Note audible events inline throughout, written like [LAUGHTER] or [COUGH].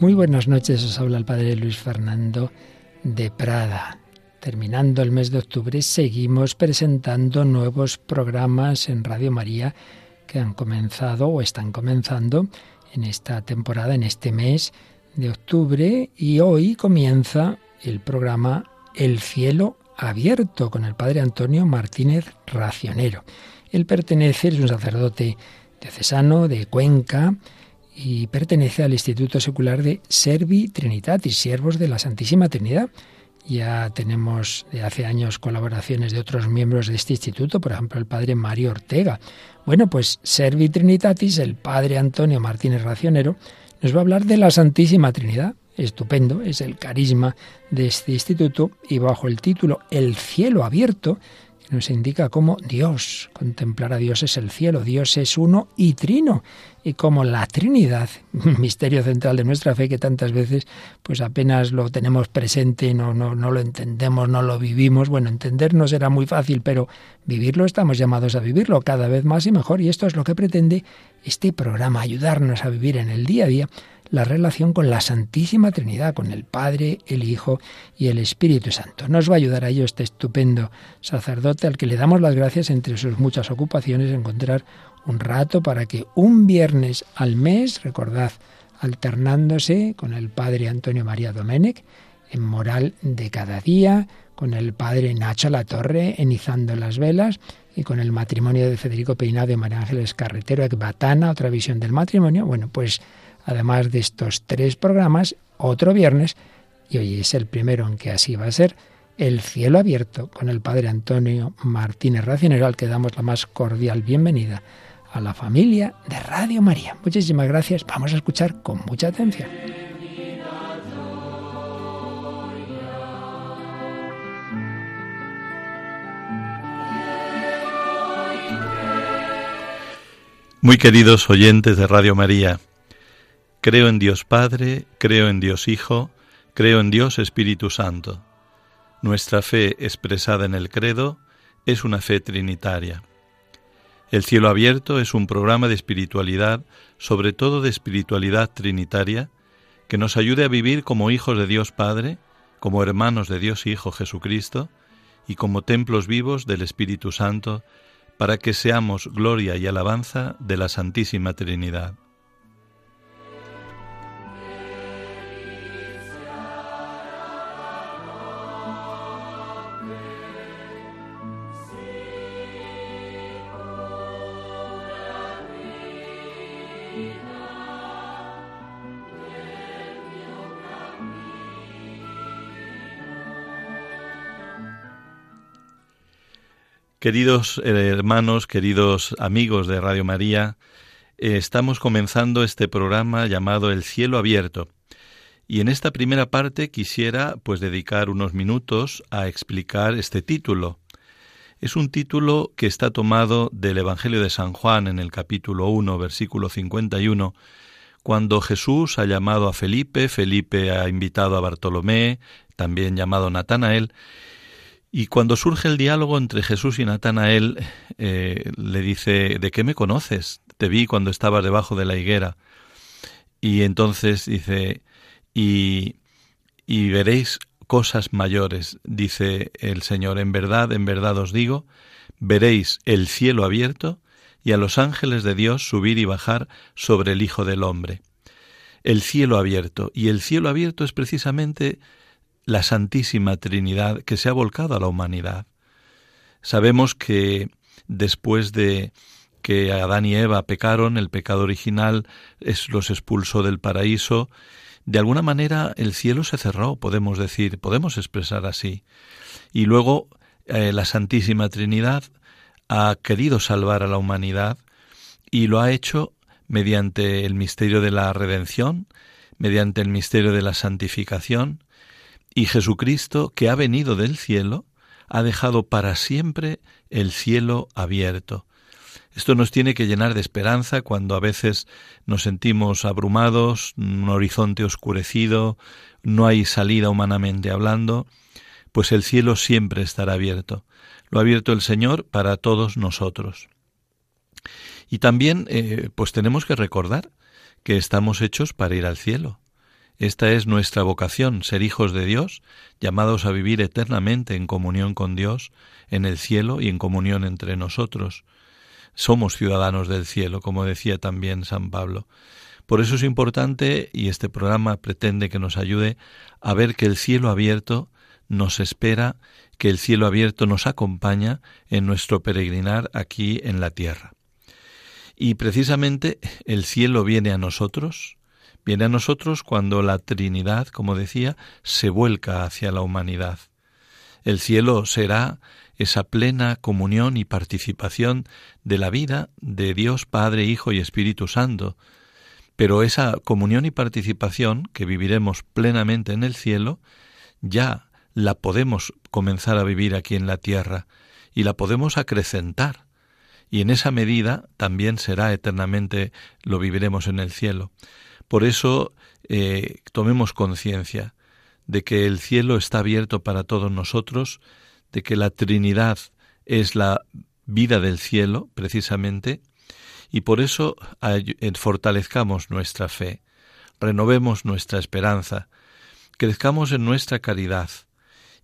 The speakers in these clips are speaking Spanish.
Muy buenas noches, os habla el Padre Luis Fernando de Prada. Terminando el mes de octubre, seguimos presentando nuevos programas en Radio María que han comenzado o están comenzando en esta temporada, en este mes de octubre, y hoy comienza el programa El cielo abierto con el Padre Antonio Martínez Racionero. Él pertenece, es un sacerdote diocesano de Cuenca, y pertenece al Instituto Secular de Servi Trinitatis, Siervos de la Santísima Trinidad. Ya tenemos de hace años colaboraciones de otros miembros de este instituto, por ejemplo el padre Mario Ortega. Bueno, pues Servi Trinitatis, el padre Antonio Martínez Racionero, nos va a hablar de la Santísima Trinidad. Estupendo, es el carisma de este instituto y bajo el título El cielo abierto nos indica cómo Dios, contemplar a Dios es el cielo, Dios es uno y trino, y como la Trinidad, [LAUGHS] misterio central de nuestra fe que tantas veces pues apenas lo tenemos presente, no, no, no lo entendemos, no lo vivimos. Bueno, entendernos será muy fácil, pero vivirlo estamos llamados a vivirlo cada vez más y mejor, y esto es lo que pretende este programa, ayudarnos a vivir en el día a día la relación con la Santísima Trinidad, con el Padre, el Hijo y el Espíritu Santo. Nos va a ayudar a ello este estupendo sacerdote al que le damos las gracias entre sus muchas ocupaciones, encontrar un rato para que un viernes al mes, recordad, alternándose con el Padre Antonio María Domenech, en moral de cada día, con el Padre Nacho Latorre en Izando las Velas, y con el matrimonio de Federico Peinado y María Ángeles Carretero, Ecbatana, otra visión del matrimonio. Bueno, pues además de estos tres programas, otro viernes, y hoy es el primero en que así va a ser, El cielo abierto con el Padre Antonio Martínez Racionero, al que damos la más cordial bienvenida a la familia de Radio María. Muchísimas gracias, vamos a escuchar con mucha atención. Muy queridos oyentes de Radio María, Creo en Dios Padre, creo en Dios Hijo, creo en Dios Espíritu Santo. Nuestra fe expresada en el credo es una fe trinitaria. El cielo abierto es un programa de espiritualidad, sobre todo de espiritualidad trinitaria, que nos ayude a vivir como hijos de Dios Padre, como hermanos de Dios Hijo Jesucristo y como templos vivos del Espíritu Santo, para que seamos gloria y alabanza de la Santísima Trinidad. Queridos eh, hermanos, queridos amigos de Radio María, eh, estamos comenzando este programa llamado El cielo abierto. Y en esta primera parte quisiera pues dedicar unos minutos a explicar este título. Es un título que está tomado del Evangelio de San Juan en el capítulo 1, versículo 51, cuando Jesús ha llamado a Felipe, Felipe ha invitado a Bartolomé, también llamado Natanael, y cuando surge el diálogo entre Jesús y Natanael, eh, le dice, ¿de qué me conoces? Te vi cuando estabas debajo de la higuera. Y entonces dice, y, y veréis cosas mayores, dice el Señor, en verdad, en verdad os digo, veréis el cielo abierto y a los ángeles de Dios subir y bajar sobre el Hijo del Hombre. El cielo abierto. Y el cielo abierto es precisamente la Santísima Trinidad que se ha volcado a la humanidad. Sabemos que después de que Adán y Eva pecaron, el pecado original los expulsó del paraíso, de alguna manera el cielo se cerró, podemos decir, podemos expresar así. Y luego eh, la Santísima Trinidad ha querido salvar a la humanidad y lo ha hecho mediante el misterio de la redención, mediante el misterio de la santificación, y Jesucristo, que ha venido del cielo, ha dejado para siempre el cielo abierto. Esto nos tiene que llenar de esperanza cuando a veces nos sentimos abrumados, un horizonte oscurecido, no hay salida humanamente hablando, pues el cielo siempre estará abierto. Lo ha abierto el Señor para todos nosotros. Y también, eh, pues tenemos que recordar que estamos hechos para ir al cielo. Esta es nuestra vocación, ser hijos de Dios, llamados a vivir eternamente en comunión con Dios, en el cielo y en comunión entre nosotros. Somos ciudadanos del cielo, como decía también San Pablo. Por eso es importante, y este programa pretende que nos ayude a ver que el cielo abierto nos espera, que el cielo abierto nos acompaña en nuestro peregrinar aquí en la tierra. Y precisamente el cielo viene a nosotros, viene a nosotros cuando la Trinidad, como decía, se vuelca hacia la humanidad. El cielo será esa plena comunión y participación de la vida de Dios Padre, Hijo y Espíritu Santo. Pero esa comunión y participación que viviremos plenamente en el cielo, ya la podemos comenzar a vivir aquí en la tierra y la podemos acrecentar. Y en esa medida también será eternamente lo viviremos en el cielo. Por eso eh, tomemos conciencia de que el cielo está abierto para todos nosotros, de que la Trinidad es la vida del cielo, precisamente, y por eso eh, fortalezcamos nuestra fe, renovemos nuestra esperanza, crezcamos en nuestra caridad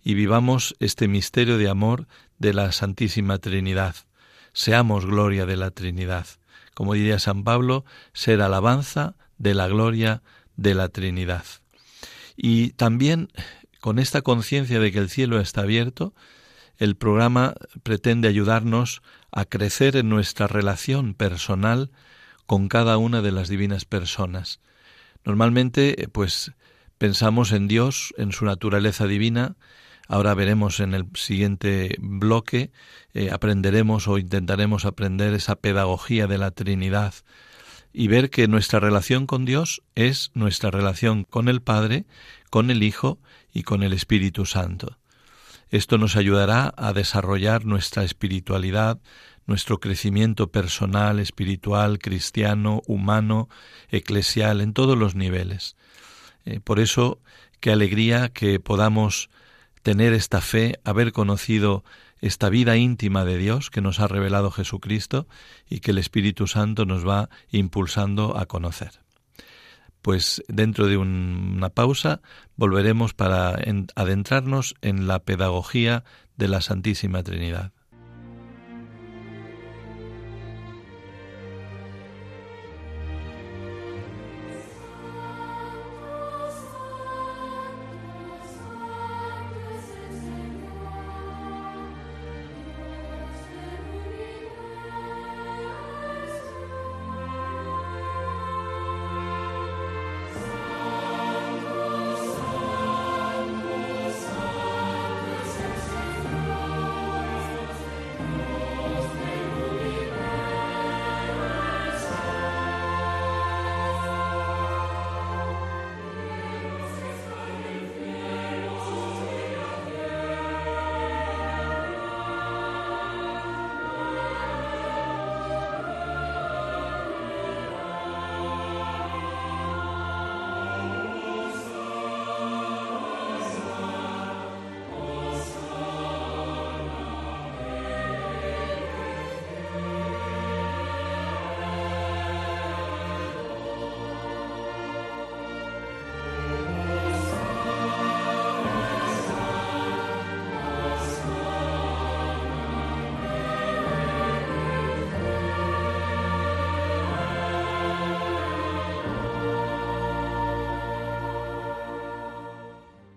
y vivamos este misterio de amor de la Santísima Trinidad. Seamos gloria de la Trinidad. Como diría San Pablo, ser alabanza de la gloria de la Trinidad. Y también con esta conciencia de que el cielo está abierto, el programa pretende ayudarnos a crecer en nuestra relación personal con cada una de las divinas personas. Normalmente, pues, pensamos en Dios, en su naturaleza divina. Ahora veremos en el siguiente bloque, eh, aprenderemos o intentaremos aprender esa pedagogía de la Trinidad y ver que nuestra relación con Dios es nuestra relación con el Padre, con el Hijo y con el Espíritu Santo. Esto nos ayudará a desarrollar nuestra espiritualidad, nuestro crecimiento personal, espiritual, cristiano, humano, eclesial, en todos los niveles. Eh, por eso, qué alegría que podamos tener esta fe, haber conocido esta vida íntima de Dios que nos ha revelado Jesucristo y que el Espíritu Santo nos va impulsando a conocer pues dentro de una pausa volveremos para adentrarnos en la pedagogía de la Santísima Trinidad.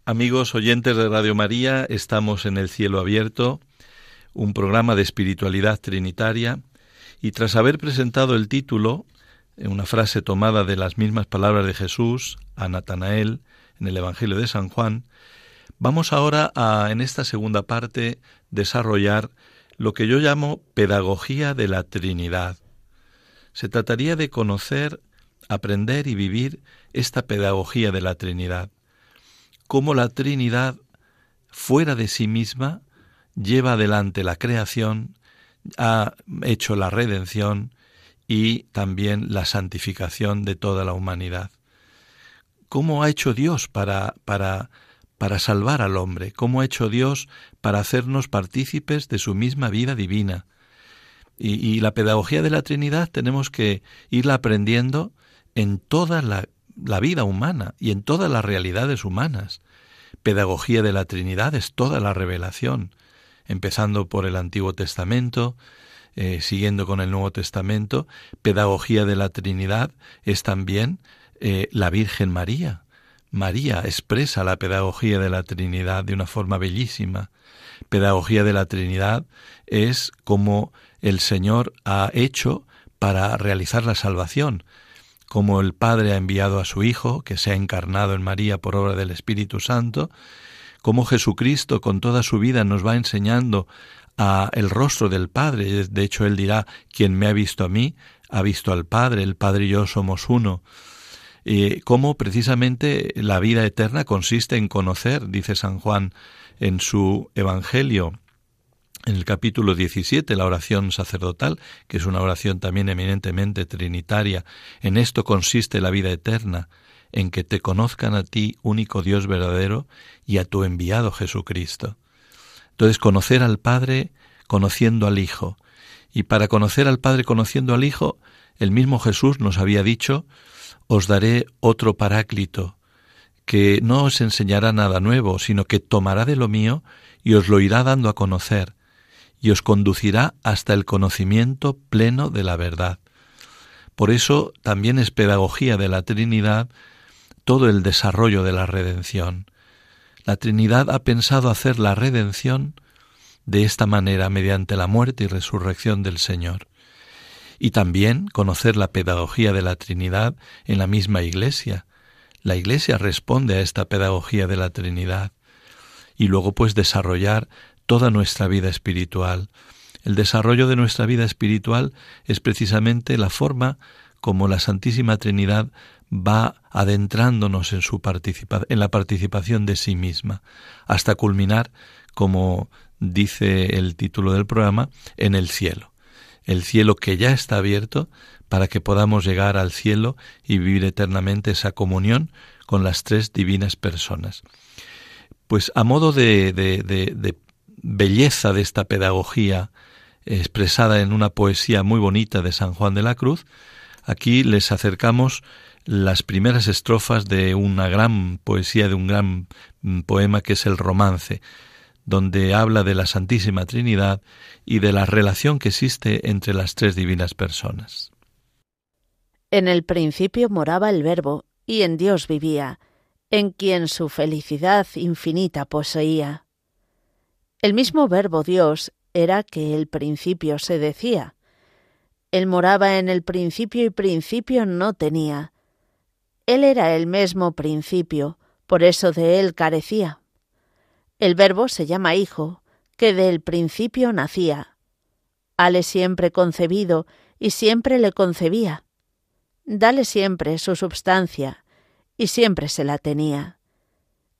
Amigos oyentes de Radio María, estamos en el cielo abierto, un programa de espiritualidad trinitaria, y tras haber presentado el título, una frase tomada de las mismas palabras de Jesús a Natanael en el Evangelio de San Juan, vamos ahora a, en esta segunda parte, desarrollar lo que yo llamo pedagogía de la Trinidad. Se trataría de conocer, aprender y vivir esta pedagogía de la Trinidad cómo la Trinidad, fuera de sí misma, lleva adelante la creación, ha hecho la redención y también la santificación de toda la humanidad. ¿Cómo ha hecho Dios para, para, para salvar al hombre? ¿Cómo ha hecho Dios para hacernos partícipes de su misma vida divina? Y, y la pedagogía de la Trinidad tenemos que irla aprendiendo en toda la la vida humana y en todas las realidades humanas. Pedagogía de la Trinidad es toda la revelación, empezando por el Antiguo Testamento, eh, siguiendo con el Nuevo Testamento. Pedagogía de la Trinidad es también eh, la Virgen María. María expresa la pedagogía de la Trinidad de una forma bellísima. Pedagogía de la Trinidad es como el Señor ha hecho para realizar la salvación, como el Padre ha enviado a su Hijo, que se ha encarnado en María por obra del Espíritu Santo, como Jesucristo con toda su vida nos va enseñando a el rostro del Padre. De hecho, él dirá, quien me ha visto a mí, ha visto al Padre, el Padre y yo somos uno. Y cómo precisamente la vida eterna consiste en conocer, dice San Juan en su Evangelio, en el capítulo 17, la oración sacerdotal, que es una oración también eminentemente trinitaria, en esto consiste la vida eterna, en que te conozcan a ti, único Dios verdadero, y a tu enviado Jesucristo. Entonces, conocer al Padre conociendo al Hijo. Y para conocer al Padre conociendo al Hijo, el mismo Jesús nos había dicho, os daré otro paráclito, que no os enseñará nada nuevo, sino que tomará de lo mío y os lo irá dando a conocer y os conducirá hasta el conocimiento pleno de la verdad. Por eso también es pedagogía de la Trinidad todo el desarrollo de la redención. La Trinidad ha pensado hacer la redención de esta manera mediante la muerte y resurrección del Señor. Y también conocer la pedagogía de la Trinidad en la misma Iglesia. La Iglesia responde a esta pedagogía de la Trinidad. Y luego pues desarrollar toda nuestra vida espiritual. El desarrollo de nuestra vida espiritual es precisamente la forma como la Santísima Trinidad va adentrándonos en su en la participación de sí misma, hasta culminar, como dice el título del programa, en el cielo. El cielo que ya está abierto para que podamos llegar al cielo y vivir eternamente esa comunión con las tres divinas personas. Pues a modo de, de belleza de esta pedagogía expresada en una poesía muy bonita de San Juan de la Cruz, aquí les acercamos las primeras estrofas de una gran poesía, de un gran mm, poema que es el romance, donde habla de la Santísima Trinidad y de la relación que existe entre las tres divinas personas. En el principio moraba el Verbo, y en Dios vivía, en quien su felicidad infinita poseía. El mismo verbo Dios era que el principio se decía. Él moraba en el principio y principio no tenía. Él era el mismo principio, por eso de él carecía. El verbo se llama Hijo, que del principio nacía. Hale siempre concebido y siempre le concebía. Dale siempre su substancia y siempre se la tenía.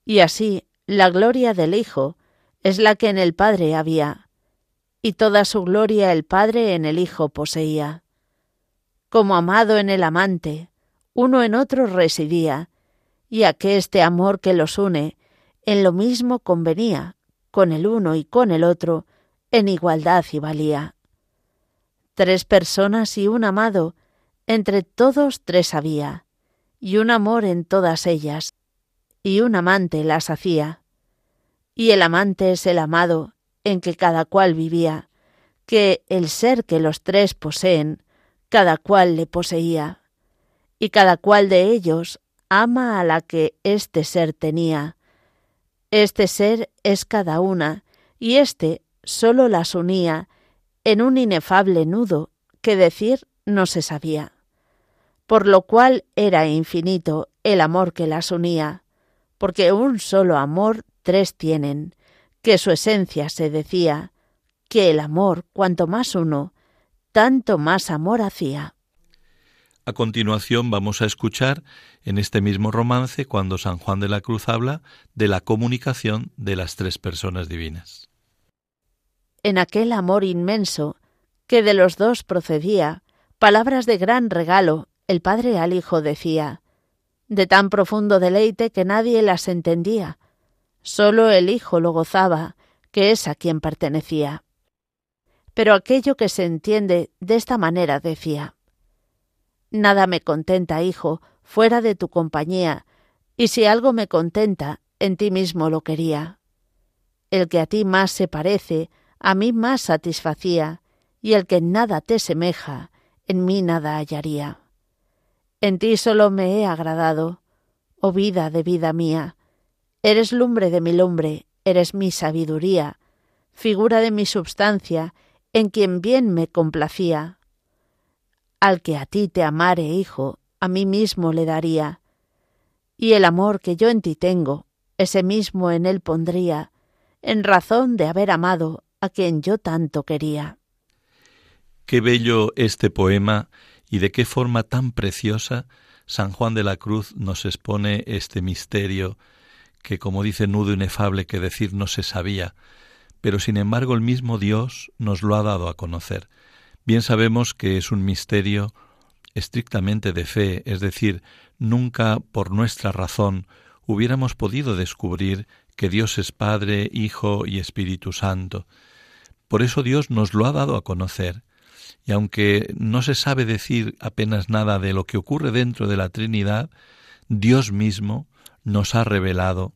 Y así la gloria del Hijo es la que en el Padre había, y toda su gloria el Padre en el Hijo poseía. Como amado en el amante, uno en otro residía, y este amor que los une en lo mismo convenía, con el uno y con el otro, en igualdad y valía. Tres personas y un amado, entre todos tres había, y un amor en todas ellas, y un amante las hacía y el amante es el amado en que cada cual vivía, que el ser que los tres poseen, cada cual le poseía, y cada cual de ellos ama a la que este ser tenía. Este ser es cada una, y éste sólo las unía en un inefable nudo que decir no se sabía. Por lo cual era infinito el amor que las unía, porque un solo amor tres tienen, que su esencia se decía, que el amor, cuanto más uno, tanto más amor hacía. A continuación vamos a escuchar en este mismo romance cuando San Juan de la Cruz habla de la comunicación de las tres personas divinas. En aquel amor inmenso que de los dos procedía, palabras de gran regalo, el Padre al Hijo decía, de tan profundo deleite que nadie las entendía, Solo el Hijo lo gozaba, que es a quien pertenecía. Pero aquello que se entiende de esta manera decía, Nada me contenta, Hijo, fuera de tu compañía, y si algo me contenta, en ti mismo lo quería. El que a ti más se parece, a mí más satisfacía, y el que en nada te semeja, en mí nada hallaría. En ti solo me he agradado, oh vida de vida mía. Eres lumbre de mi lumbre, eres mi sabiduría, figura de mi substancia, en quien bien me complacía. Al que a ti te amare, hijo, a mí mismo le daría, y el amor que yo en ti tengo, ese mismo en él pondría, en razón de haber amado a quien yo tanto quería. Qué bello este poema y de qué forma tan preciosa San Juan de la Cruz nos expone este misterio que, como dice nudo inefable que decir no se sabía, pero sin embargo el mismo Dios nos lo ha dado a conocer. Bien sabemos que es un misterio estrictamente de fe, es decir, nunca por nuestra razón hubiéramos podido descubrir que Dios es Padre, Hijo y Espíritu Santo. Por eso Dios nos lo ha dado a conocer, y aunque no se sabe decir apenas nada de lo que ocurre dentro de la Trinidad, Dios mismo nos ha revelado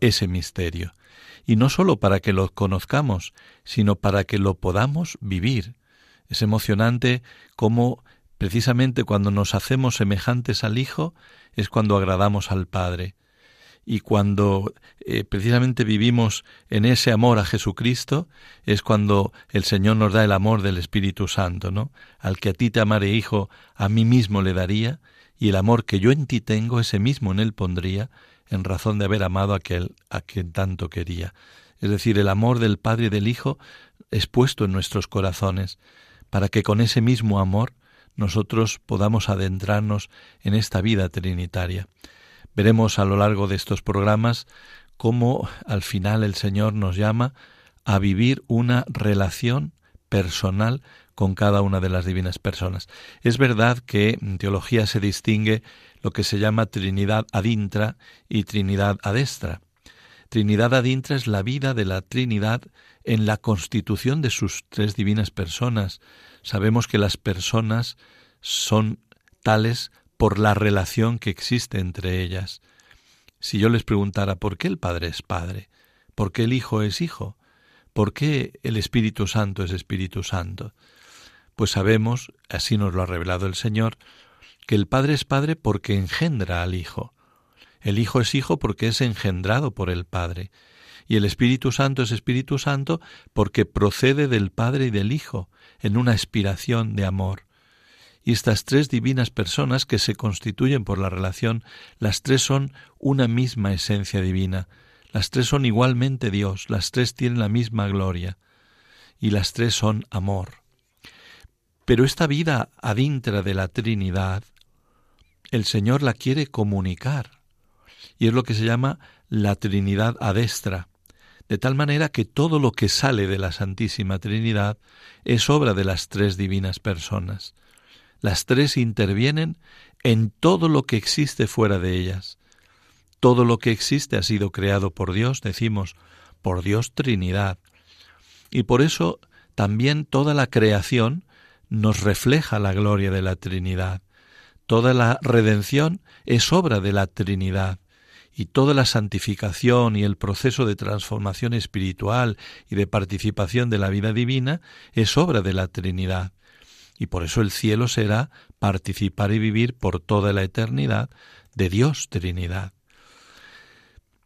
ese misterio. Y no sólo para que lo conozcamos, sino para que lo podamos vivir. Es emocionante cómo precisamente cuando nos hacemos semejantes al Hijo es cuando agradamos al Padre y cuando eh, precisamente vivimos en ese amor a Jesucristo es cuando el Señor nos da el amor del Espíritu Santo, ¿no? Al que a ti te amare, hijo, a mí mismo le daría, y el amor que yo en ti tengo, ese mismo en él pondría, en razón de haber amado a aquel a quien tanto quería. Es decir, el amor del Padre y del Hijo es puesto en nuestros corazones, para que con ese mismo amor nosotros podamos adentrarnos en esta vida trinitaria. Veremos a lo largo de estos programas cómo al final el Señor nos llama a vivir una relación personal con cada una de las divinas personas. Es verdad que en teología se distingue lo que se llama Trinidad adintra y Trinidad adestra. Trinidad adintra es la vida de la Trinidad en la constitución de sus tres divinas personas. Sabemos que las personas son tales por la relación que existe entre ellas. Si yo les preguntara por qué el Padre es Padre, por qué el Hijo es Hijo, por qué el Espíritu Santo es Espíritu Santo, pues sabemos, así nos lo ha revelado el Señor, que el Padre es Padre porque engendra al Hijo. El Hijo es Hijo porque es engendrado por el Padre. Y el Espíritu Santo es Espíritu Santo porque procede del Padre y del Hijo, en una aspiración de amor y estas tres divinas personas que se constituyen por la relación, las tres son una misma esencia divina, las tres son igualmente Dios, las tres tienen la misma gloria y las tres son amor. Pero esta vida adintra de la Trinidad, el Señor la quiere comunicar y es lo que se llama la Trinidad adestra, de tal manera que todo lo que sale de la Santísima Trinidad es obra de las tres divinas personas. Las tres intervienen en todo lo que existe fuera de ellas. Todo lo que existe ha sido creado por Dios, decimos, por Dios Trinidad. Y por eso también toda la creación nos refleja la gloria de la Trinidad. Toda la redención es obra de la Trinidad y toda la santificación y el proceso de transformación espiritual y de participación de la vida divina es obra de la Trinidad y por eso el cielo será participar y vivir por toda la eternidad de Dios Trinidad.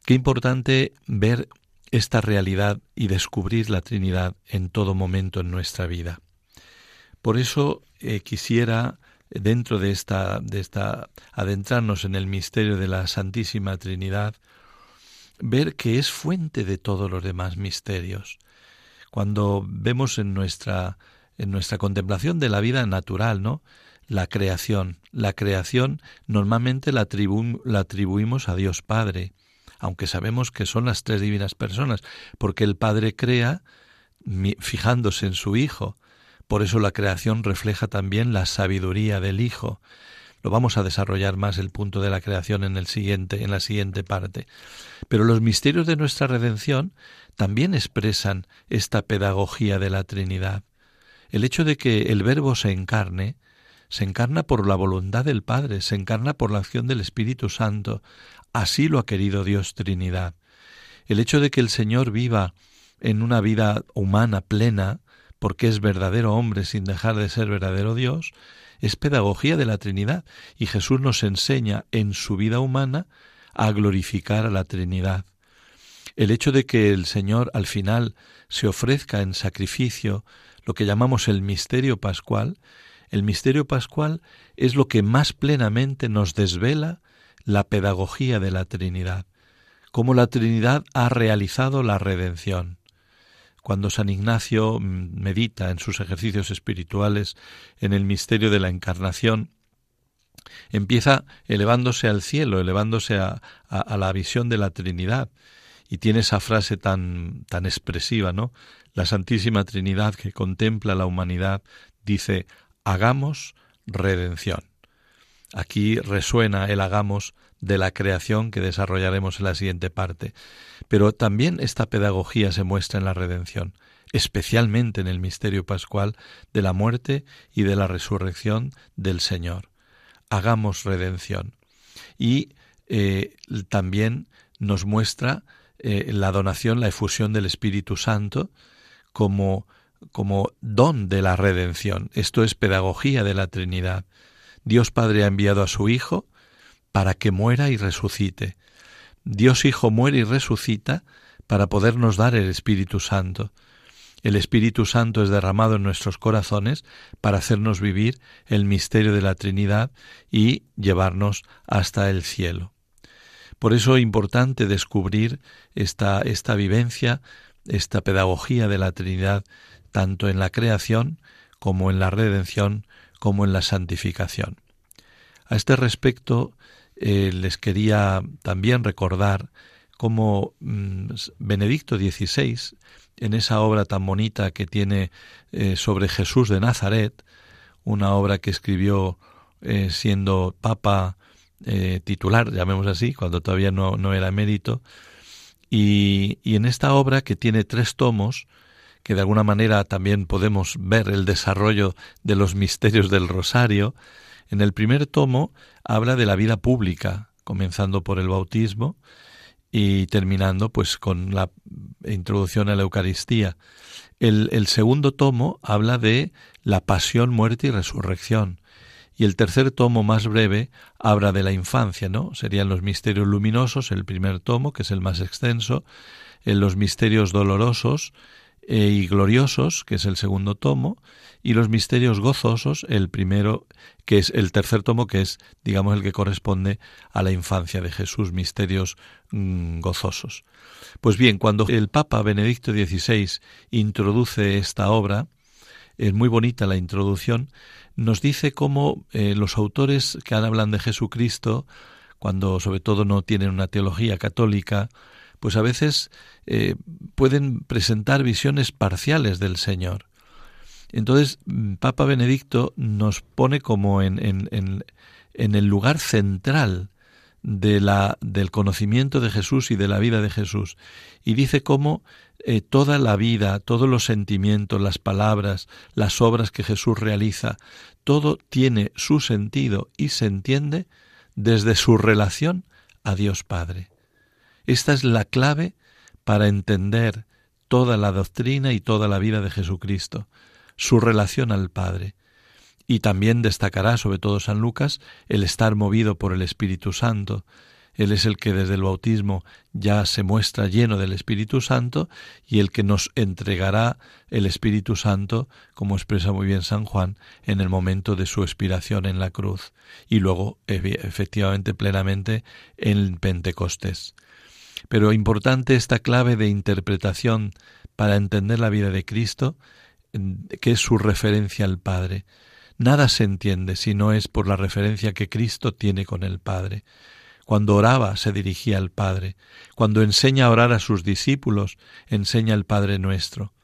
Qué importante ver esta realidad y descubrir la Trinidad en todo momento en nuestra vida. Por eso eh, quisiera dentro de esta, de esta adentrarnos en el misterio de la Santísima Trinidad, ver que es fuente de todos los demás misterios. Cuando vemos en nuestra en nuestra contemplación de la vida natural, ¿no? La creación. La creación normalmente la, atribuimos a Dios Padre, aunque sabemos que son las tres divinas personas, porque el Padre crea fijándose en su Hijo. Por eso la creación refleja también la sabiduría del Hijo. Lo vamos a desarrollar más el punto de la creación en el siguiente en la siguiente parte. Pero los misterios de nuestra redención también expresan esta pedagogía de la Trinidad. El hecho de que el Verbo se encarne se encarna por la voluntad del Padre, se encarna por la acción del Espíritu Santo. Así lo ha querido Dios Trinidad. El hecho de que el Señor viva en una vida humana plena, porque es verdadero hombre sin dejar de ser verdadero Dios, es pedagogía de la Trinidad y Jesús nos enseña en su vida humana a glorificar a la Trinidad. El hecho de que el Señor al final se ofrezca en sacrificio lo que llamamos el misterio pascual, el misterio pascual es lo que más plenamente nos desvela la pedagogía de la Trinidad, cómo la Trinidad ha realizado la redención. Cuando San Ignacio mm, medita en sus ejercicios espirituales en el misterio de la encarnación, empieza elevándose al cielo, elevándose a, la visión de la Trinidad, y tiene esa frase tan, tan expresiva, ¿no? La Santísima Trinidad que contempla la humanidad dice, hagamos redención. Aquí resuena el hagamos de la creación que desarrollaremos en la siguiente parte. Pero también esta pedagogía se muestra en la redención, especialmente en el misterio pascual de la muerte y de la resurrección del Señor. Hagamos redención. Y eh, también nos muestra eh, la donación, la efusión del Espíritu Santo como, como don de la redención. Esto es pedagogía de la Trinidad. Dios Padre ha enviado a su Hijo para que muera y resucite. Dios Hijo muere y resucita para podernos dar el Espíritu Santo. El Espíritu Santo es derramado en nuestros corazones para hacernos vivir el misterio de la Trinidad y llevarnos hasta el cielo. Por eso es importante descubrir esta, esta vivencia, esta pedagogía de la Trinidad, tanto en la creación como en la redención, como en la santificación. A este respecto, eh, les quería también recordar cómo mm, Benedicto XVI, en esa obra tan bonita que tiene eh, sobre Jesús de Nazaret, una obra que escribió eh, siendo papa titular, llamemos así, cuando todavía no, no era emérito, y, en esta obra que tiene tres tomos, que de alguna manera también podemos ver el desarrollo de los misterios del rosario, en el primer tomo habla de la vida pública, comenzando por el bautismo y terminando pues con la introducción a la Eucaristía. El segundo tomo habla de la pasión, muerte y resurrección. Y el tercer tomo, más breve, habla de la infancia, ¿no? Serían los misterios luminosos, el primer tomo, que es el más extenso, en los misterios dolorosos, eh, y gloriosos, que es el segundo tomo, y los misterios gozosos, el primero, que es el tercer tomo, que es, digamos, el que corresponde a la infancia de Jesús, misterios mm, gozosos. Pues bien, cuando el Papa Benedicto XVI introduce esta obra, es muy bonita la introducción, nos dice cómo eh, los autores que hablan de Jesucristo, cuando sobre todo no tienen una teología católica, pues a veces eh, pueden presentar visiones parciales del Señor. Entonces, mm, Papa Benedicto nos pone como en, en, el lugar central de la, del conocimiento de Jesús y de la vida de Jesús. Y dice cómo eh, toda la vida, todos los sentimientos, las palabras, las obras que Jesús realiza, todo tiene su sentido y se entiende desde su relación a Dios Padre. Esta es la clave para entender toda la doctrina y toda la vida de Jesucristo, su relación al Padre. Y también destacará, sobre todo San Lucas, el estar movido por el Espíritu Santo. Él es el que desde el bautismo ya se muestra lleno del Espíritu Santo y el que nos entregará el Espíritu Santo, como expresa muy bien San Juan, en el momento de su expiración en la cruz y luego efectivamente plenamente en Pentecostés. Pero importante esta clave de interpretación para entender la vida de Cristo, que es su referencia al Padre. Nada se entiende si no es por la referencia que Cristo tiene con el Padre. Cuando oraba se dirigía al Padre. Cuando enseña a orar a sus discípulos, enseña el Padre nuestro.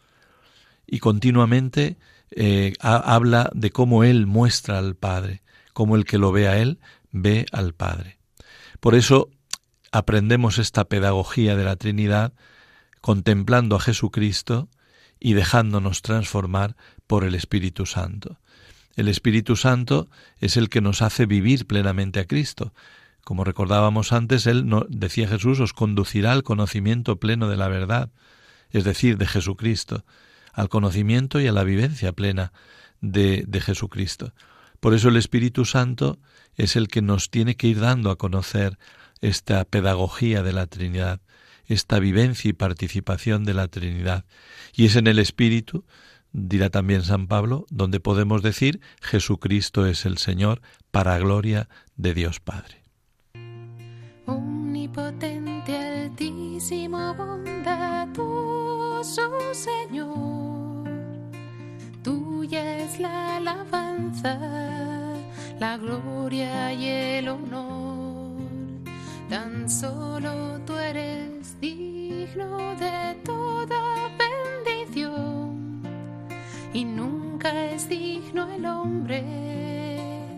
Y continuamente eh, habla de cómo Él muestra al Padre, cómo el que lo ve a Él ve al Padre. Por eso aprendemos esta pedagogía de la Trinidad contemplando a Jesucristo y dejándonos transformar por el Espíritu Santo. El Espíritu Santo es el que nos hace vivir plenamente a Cristo. Como recordábamos antes, él decía Jesús, os conducirá al conocimiento pleno de la verdad, es decir, de Jesucristo, al conocimiento y a la vivencia plena de, de Jesucristo. Por eso el Espíritu Santo es el que nos tiene que ir dando a conocer esta pedagogía de la Trinidad, esta vivencia y participación de la Trinidad. Y es en el Espíritu, dirá también San Pablo, donde podemos decir Jesucristo es el Señor para gloria de Dios Padre. Omnipotente, altísimo, bondadoso Señor, tuya es la alabanza, la gloria y el honor. Tan solo tú eres digno de toda bendición y nunca es digno el hombre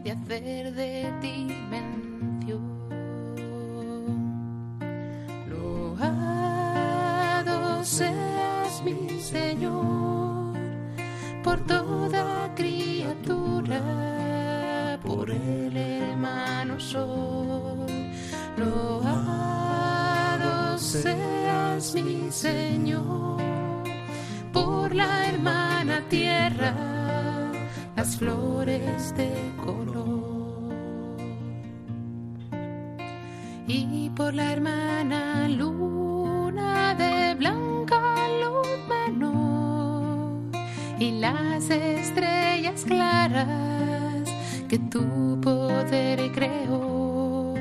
de hacer de ti mención. Loado seas mi Señor por toda criatura, por el hermano soy. Loado seas mi Señor por la hermana tierra, las flores de color. Y por la hermana luna de blanca luz menor y las estrellas claras que tu poder creó,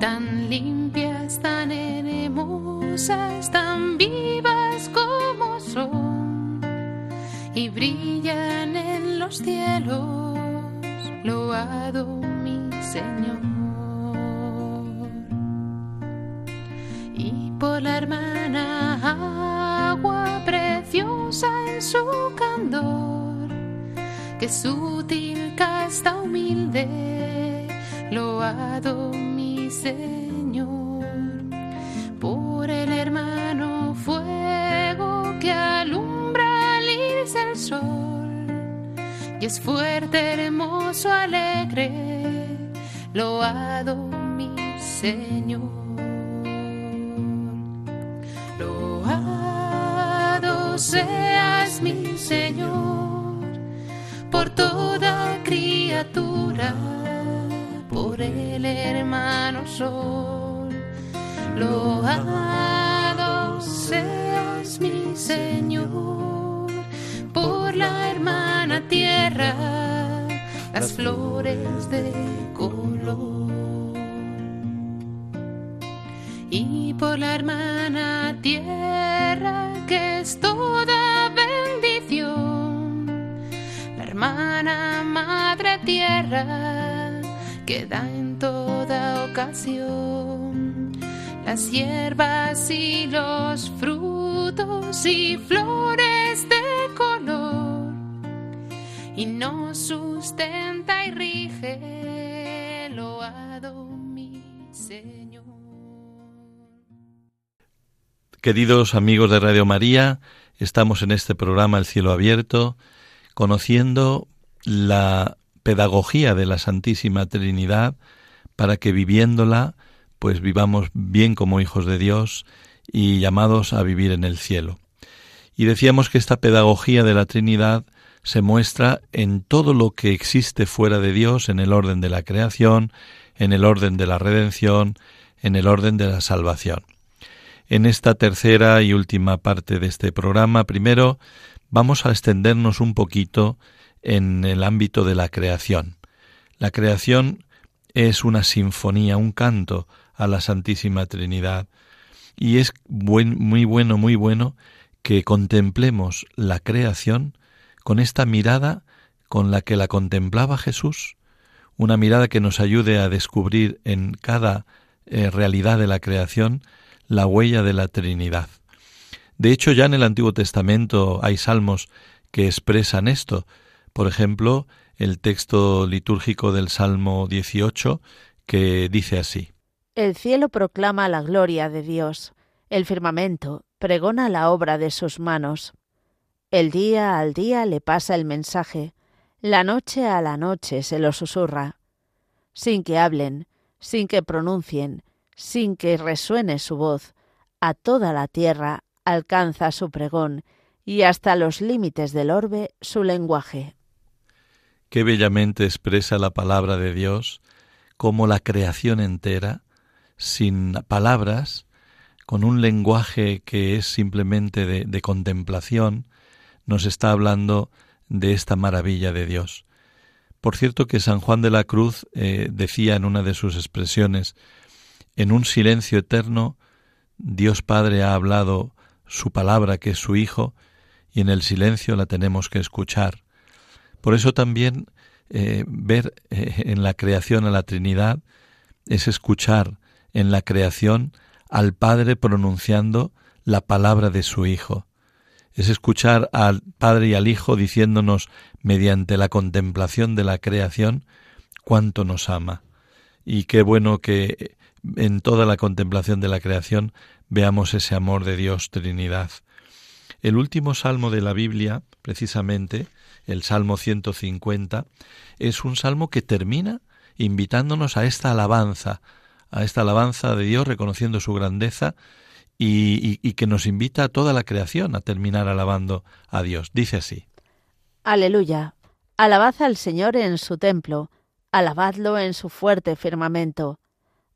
tan limpias, tan hermosas, tan vivas como son, y brillan en los cielos, loado mi Señor. Por la hermana agua preciosa en su candor, que sutil, casta, humilde, loado mi Señor. Por el hermano fuego que alumbra al irse el sol, y es fuerte, hermoso, alegre, loado mi Señor. Seas mi Señor por toda criatura, por el hermano sol. Loado seas mi Señor por la hermana tierra, las flores de color por la hermana tierra que es toda bendición, la hermana madre tierra que da en toda ocasión. Las hierbas y los frutos y flores de color. Y nos sustenta y rige, loado Queridos amigos de Radio María, estamos en este programa El Cielo Abierto, conociendo la pedagogía de la Santísima Trinidad para que viviéndola, pues vivamos bien como hijos de Dios y llamados a vivir en el cielo. Y decíamos que esta pedagogía de la Trinidad se muestra en todo lo que existe fuera de Dios, en el orden de la creación, en el orden de la redención, en el orden de la salvación. En esta tercera y última parte de este programa, primero vamos a extendernos un poquito en el ámbito de la creación. La creación es una sinfonía, un canto a la Santísima Trinidad. Y es muy bueno, muy bueno que contemplemos la creación con esta mirada con la que la contemplaba Jesús, una mirada que nos ayude a descubrir en cada eh, realidad de la creación la huella de la Trinidad. De hecho, ya en el Antiguo Testamento hay salmos que expresan esto. Por ejemplo, el texto litúrgico del Salmo 18, que dice así. El cielo proclama la gloria de Dios, el firmamento pregona la obra de sus manos. El día al día le pasa el mensaje, la noche a la noche se lo susurra, sin que hablen, sin que pronuncien, sin que resuene su voz, a toda la tierra alcanza su pregón y hasta los límites del orbe su lenguaje. Qué bellamente expresa la palabra de Dios, como la creación entera, sin palabras, con un lenguaje que es simplemente de, contemplación, nos está hablando de esta maravilla de Dios. Por cierto que San Juan de la Cruz eh, decía en una de sus expresiones, en un silencio eterno, Dios Padre ha hablado su palabra, que es su Hijo, y en el silencio la tenemos que escuchar. Por eso también eh, ver eh, en la creación a la Trinidad es escuchar en la creación al Padre pronunciando la palabra de su Hijo. Es escuchar al Padre y al Hijo diciéndonos mediante la contemplación de la creación cuánto nos ama. Y qué bueno que en toda la contemplación de la creación veamos ese amor de Dios Trinidad. El último salmo de la Biblia, precisamente, el Salmo 150, es un salmo que termina invitándonos a esta alabanza, a esta alabanza de Dios reconociendo su grandeza y, que nos invita a toda la creación a terminar alabando a Dios. Dice así. Aleluya. Alabad al Señor en su templo, alabadlo en su fuerte firmamento,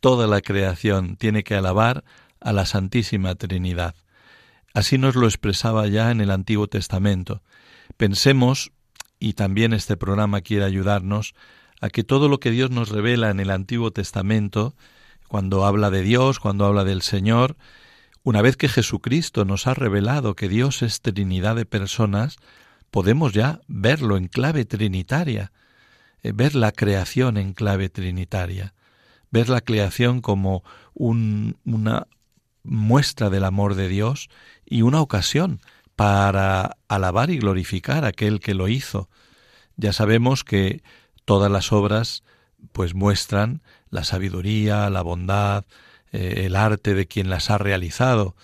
toda la creación tiene que alabar a la Santísima Trinidad. Así nos lo expresaba ya en el Antiguo Testamento. Pensemos, y también este programa quiere ayudarnos, a que todo lo que Dios nos revela en el Antiguo Testamento, cuando habla de Dios, cuando habla del Señor, una vez que Jesucristo nos ha revelado que Dios es Trinidad de personas, podemos ya verlo en clave trinitaria, eh, ver la creación en clave trinitaria, ver la creación como una muestra del amor de Dios y una ocasión para alabar y glorificar a aquel que lo hizo. Ya sabemos que todas las obras pues muestran la sabiduría, la bondad, eh, el arte de quien las ha realizado,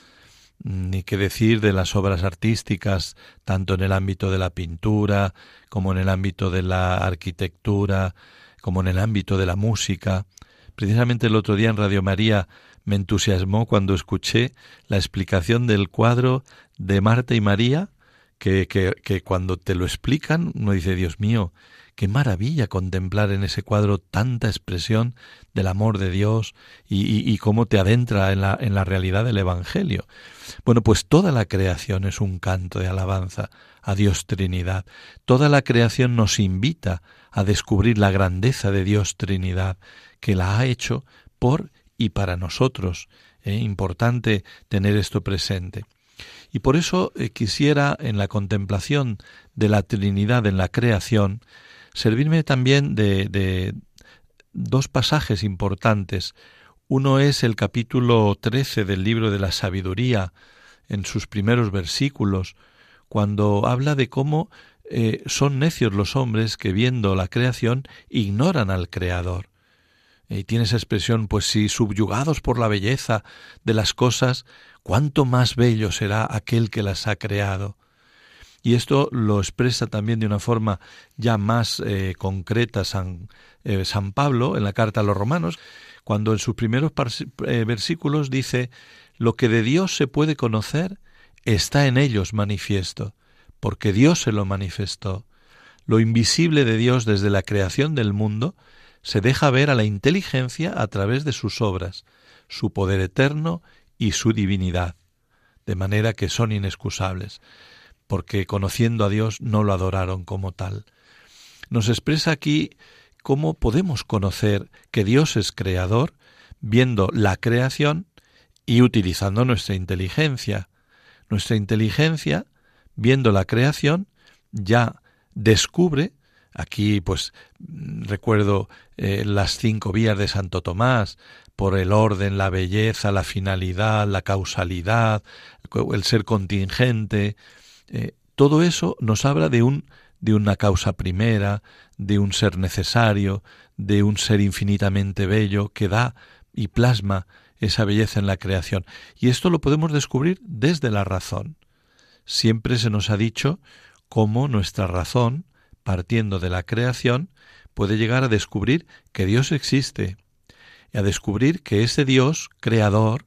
ni qué decir de las obras artísticas, tanto en el ámbito de la pintura, como en el ámbito de la arquitectura, como en el ámbito de la música. Precisamente el otro día en Radio María me entusiasmó cuando escuché la explicación del cuadro de Marta y María, que, que, que cuando te lo explican uno dice, Dios mío, Qué maravilla contemplar en ese cuadro tanta expresión del amor de Dios y, cómo te adentra en la, en la realidad del Evangelio. Bueno, pues toda la creación es un canto de alabanza a Dios Trinidad. Toda la creación nos invita a descubrir la grandeza de Dios Trinidad, que la ha hecho por y para nosotros. Es importante tener esto presente. Y por eso eh, quisiera, en la contemplación de la Trinidad en la creación, servirme también de, dos pasajes importantes. Uno es el capítulo 13 del libro de la sabiduría, en sus primeros versículos, cuando habla de cómo eh, son necios los hombres que viendo la creación ignoran al Creador. Y tiene esa expresión, pues si subyugados por la belleza de las cosas, cuánto más bello será aquel que las ha creado. Y esto lo expresa también de una forma ya más eh, concreta San, eh, San, Pablo en la carta a los romanos, cuando en sus primeros eh, versículos dice, lo que de Dios se puede conocer está en ellos manifiesto, porque Dios se lo manifestó. Lo invisible de Dios desde la creación del mundo se deja ver a la inteligencia a través de sus obras, su poder eterno y su divinidad, de manera que son inexcusables porque conociendo a Dios no lo adoraron como tal. Nos expresa aquí cómo podemos conocer que Dios es creador viendo la creación y utilizando nuestra inteligencia. Nuestra inteligencia, viendo la creación, ya descubre Aquí, pues, recuerdo eh, las cinco vías de Santo Tomás, por el orden, la belleza, la finalidad, la causalidad, el ser contingente. Eh, todo eso nos habla de un de una causa primera, de un ser necesario, de un ser infinitamente bello que da y plasma esa belleza en la creación. Y esto lo podemos descubrir desde la razón. Siempre se nos ha dicho cómo nuestra razón, partiendo de la creación, puede llegar a descubrir que Dios existe, y a descubrir que ese Dios creador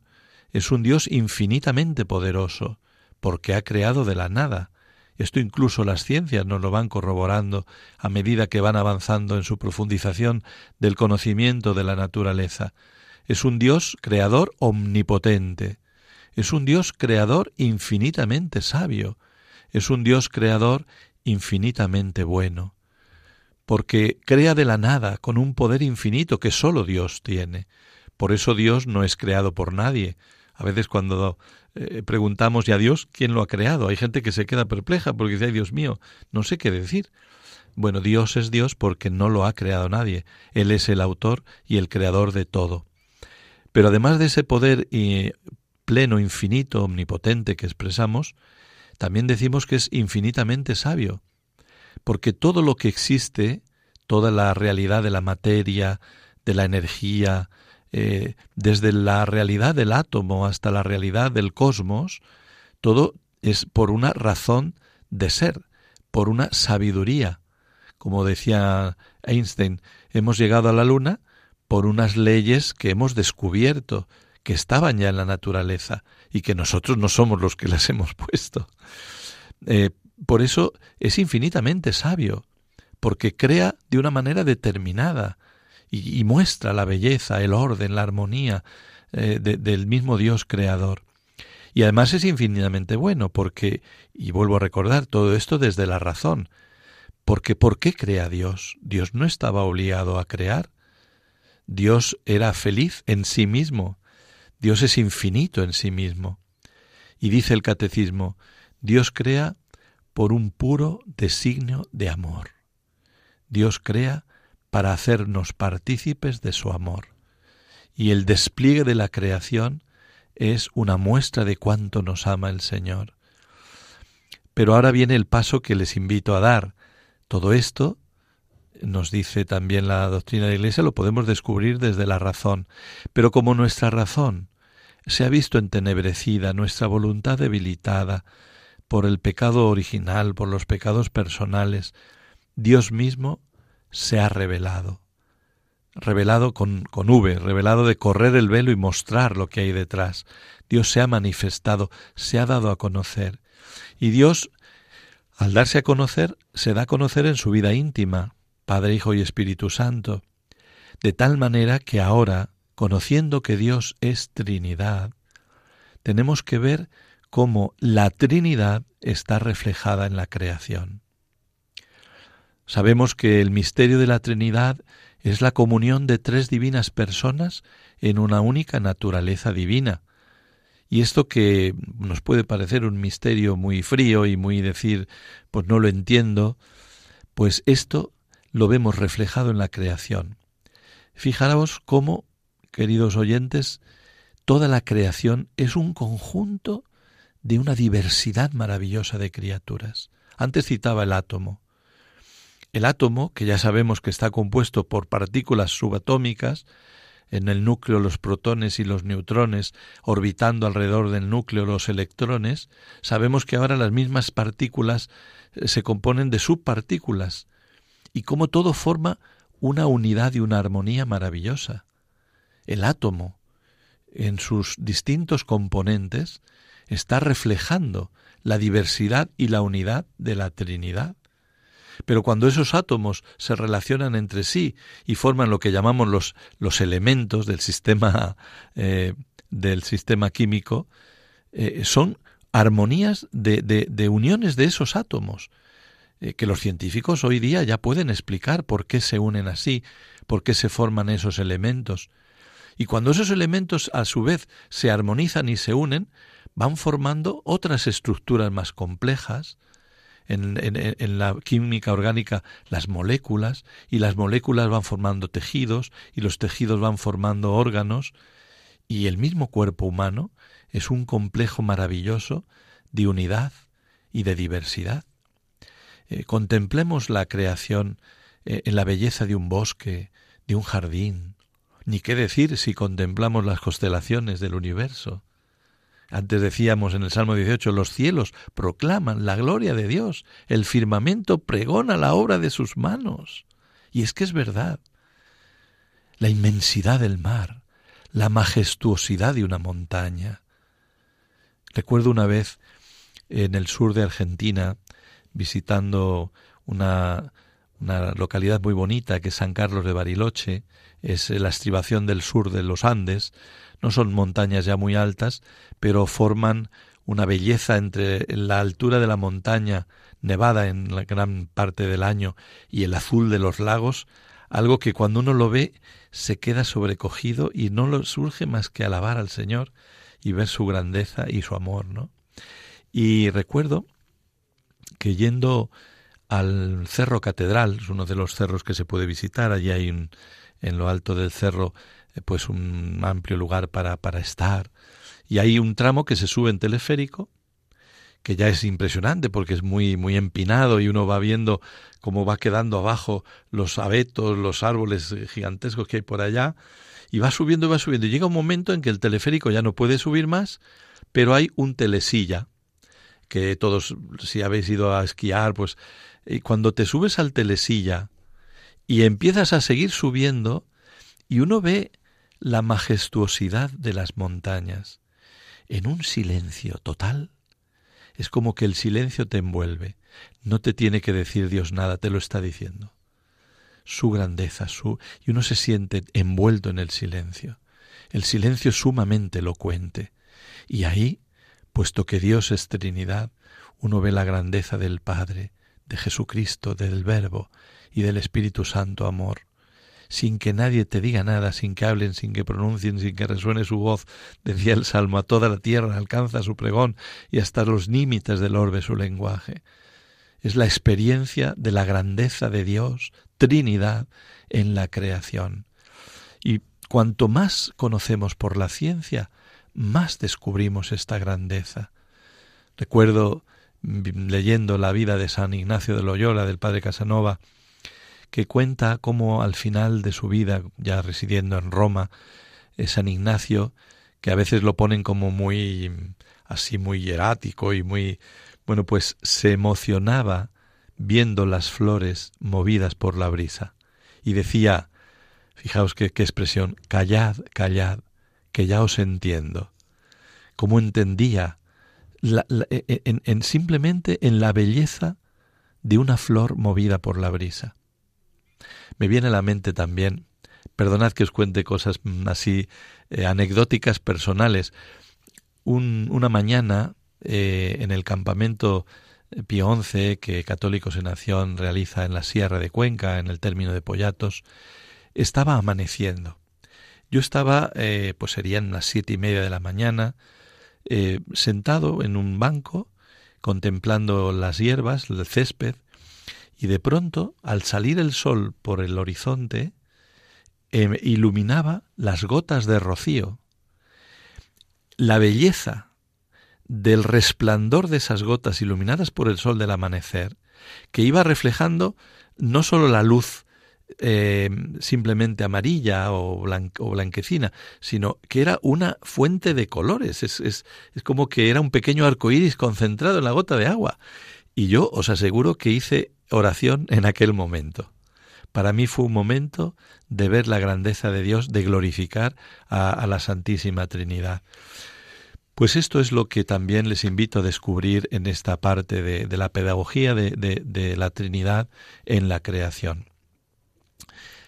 es un Dios infinitamente poderoso, porque ha creado de la nada. Esto incluso las ciencias nos lo van corroborando a medida que van avanzando en su profundización del conocimiento de la naturaleza. Es un Dios creador omnipotente. Es un Dios creador infinitamente sabio. Es un Dios creador infinitamente bueno. Porque crea de la nada con un poder infinito que sólo Dios tiene. Por eso Dios no es creado por nadie. A veces cuando eh, preguntamos ya a Dios quién lo ha creado, hay gente que se queda perpleja porque dice, ay Dios mío, no sé qué decir. Bueno, Dios es Dios porque no lo ha creado nadie. Él es el autor y el creador de todo. Pero además de ese poder pleno, infinito, omnipotente que expresamos, también decimos que es infinitamente sabio, porque todo lo que existe, toda la realidad de la materia, de la energía, eh, desde la realidad del átomo hasta la realidad del cosmos, todo es por una razón de ser, por una sabiduría. Como decía Einstein, hemos llegado a la Luna por unas leyes que hemos descubierto, que estaban ya en la naturaleza y que nosotros no somos los que las [LAUGHS] hemos puesto. Eh, por eso es infinitamente sabio, porque crea de una manera determinada y, muestra la belleza, el orden, la armonía eh, del mismo Dios creador. Y además es infinitamente bueno, porque, y vuelvo a recordar todo esto desde la razón, porque ¿por qué crea Dios? Dios no estaba obligado a crear, Dios era feliz en sí mismo. Dios es infinito en sí mismo. Y dice el catecismo, Dios crea por un puro designio de amor. Dios crea para hacernos partícipes de su amor. Y el despliegue de la creación es una muestra de cuánto nos ama el Señor. Pero ahora viene el paso que les invito a dar. Todo esto nos dice también la doctrina de la Iglesia, lo podemos descubrir desde la razón. Pero como nuestra razón se ha visto entenebrecida, nuestra voluntad debilitada por el pecado original, por los pecados personales, Dios mismo se ha revelado. Revelado con, con V, revelado de correr el velo y mostrar lo que hay detrás. Dios se ha manifestado, se ha dado a conocer. Y Dios, al darse a conocer, se da a conocer en su vida íntima, Padre, Hijo y Espíritu Santo, de tal manera que ahora, conociendo que Dios es Trinidad, tenemos que ver cómo la Trinidad está reflejada en la creación. Sabemos que el misterio de la Trinidad es la comunión de tres divinas personas en una única naturaleza divina. Y esto que nos puede parecer un misterio muy frío y muy decir, pues no lo entiendo, pues esto lo vemos reflejado en la creación. Fijaros cómo, queridos oyentes, toda la creación es un conjunto de una diversidad maravillosa de criaturas. Antes citaba el átomo. El átomo, que ya sabemos que está compuesto por partículas subatómicas, en el núcleo los protones y los neutrones, orbitando alrededor del núcleo los electrones, sabemos que ahora las mismas partículas eh, se componen de subpartículas, y cómo todo forma una unidad y una armonía maravillosa. El átomo, en sus distintos componentes, está reflejando la diversidad y la unidad de la Trinidad. Pero cuando esos átomos se relacionan entre sí y forman lo que llamamos los, los elementos del sistema, [LAUGHS] eh, del sistema químico, eh, son armonías de, de uniones de esos átomos. Eh, que los científicos hoy día ya pueden explicar por qué se unen así, por qué se forman esos elementos. Y cuando esos elementos a su vez se armonizan y se unen, van formando otras estructuras más complejas, en, la química orgánica las moléculas y las moléculas van formando tejidos y los tejidos van formando órganos y el mismo cuerpo humano es un complejo maravilloso de unidad y de diversidad. Eh, contemplemos la creación eh, en la belleza de un bosque, de un jardín, ni qué decir si contemplamos las constelaciones del universo. Antes decíamos en el Salmo 18, los cielos proclaman la gloria de Dios, el firmamento pregona la obra de sus manos. Y es que es verdad. La inmensidad del mar, la majestuosidad de una montaña. Recuerdo una vez en el sur de Argentina, visitando una, una localidad muy bonita que es San Carlos de Bariloche, es la estribación del sur de los Andes, no son montañas ya muy altas, pero forman una belleza entre la altura de la montaña nevada en la gran parte del año y el azul de los lagos, algo que cuando uno lo ve se queda sobrecogido y no surge más que alabar al Señor y ver su grandeza y su amor, ¿no? Y recuerdo que yendo al Cerro Catedral, es uno de los cerros que se puede visitar, allí hay un, en lo alto del cerro pues un amplio lugar para, para estar. Y hay un tramo que se sube en teleférico, que ya es impresionante porque es muy, muy empinado y uno va viendo cómo va quedando abajo los abetos, los árboles gigantescos que hay por allá, y va subiendo y va subiendo. Y llega un momento en que el teleférico ya no puede subir más, pero hay un telesilla, que todos, si habéis ido a esquiar, pues y cuando te subes al telesilla y empiezas a seguir subiendo, y uno ve la majestuosidad de las montañas en un silencio total. Es como que el silencio te envuelve. No te tiene que decir Dios nada, te lo está diciendo. Su grandeza, su y uno se siente envuelto en el silencio. El silencio sumamente elocuente. Y ahí, puesto que Dios es Trinidad, uno ve la grandeza del Padre, de Jesucristo, del Verbo y del Espíritu Santo amor sin que nadie te diga nada, sin que hablen, sin que pronuncien, sin que resuene su voz, decía el Salmo, a toda la tierra alcanza su pregón y hasta los límites del orbe su lenguaje. Es la experiencia de la grandeza de Dios, Trinidad, en la creación. Y cuanto más conocemos por la ciencia, más descubrimos esta grandeza. Recuerdo mm, leyendo la vida de San Ignacio de Loyola, del padre Casanova, que cuenta cómo al final de su vida, ya residiendo en Roma, San Ignacio, que a veces lo ponen como muy así muy hierático y muy bueno, pues se emocionaba viendo las flores movidas por la brisa y decía, fijaos qué, expresión, callad, callad, que ya os entiendo. Cómo entendía e, e, en simplemente en la belleza de una flor movida por la brisa. Me viene a la mente también, perdonad que os cuente cosas así eh, anecdóticas personales. una mañana eh, en el campamento Pío XI que Católicos en Acción realiza en la Sierra de Cuenca, en el término de Pollatos, estaba amaneciendo. Yo estaba, eh, pues serían las siete y media de la mañana, sentado en un banco, contemplando las hierbas, el césped, y de pronto, al salir el sol por el horizonte, em, iluminaba las gotas de rocío. La belleza del resplandor de esas gotas iluminadas por el sol del amanecer, que iba reflejando no sólo la luz em, simplemente amarilla o, blanquecina, sino que era una fuente de colores. Es, es, es como que era un pequeño arco iris concentrado en la gota de agua. Y yo os aseguro que hice oración en aquel momento. Para mí fue un momento de ver la grandeza de Dios, de glorificar a, la Santísima Trinidad. Pues esto es lo que también les invito a descubrir en esta parte de, la pedagogía de, de la Trinidad en la creación.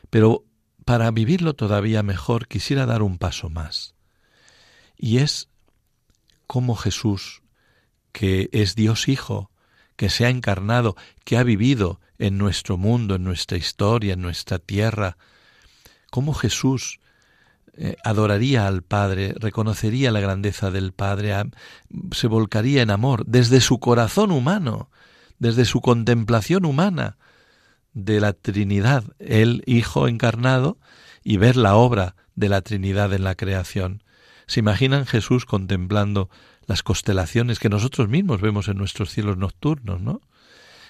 Pero para vivirlo todavía mejor quisiera dar un paso más. Y es cómo Jesús, que es Dios Hijo, que se ha encarnado, que ha vivido en nuestro mundo, en nuestra historia, en nuestra tierra, cómo Jesús eh, adoraría al Padre, reconocería la grandeza del Padre, se volcaría en amor desde su corazón humano, desde su contemplación humana de la Trinidad, el Hijo encarnado, y ver la obra de la Trinidad en la creación. ¿Se imaginan Jesús contemplando las constelaciones que nosotros mismos vemos en nuestros cielos nocturnos, ¿no?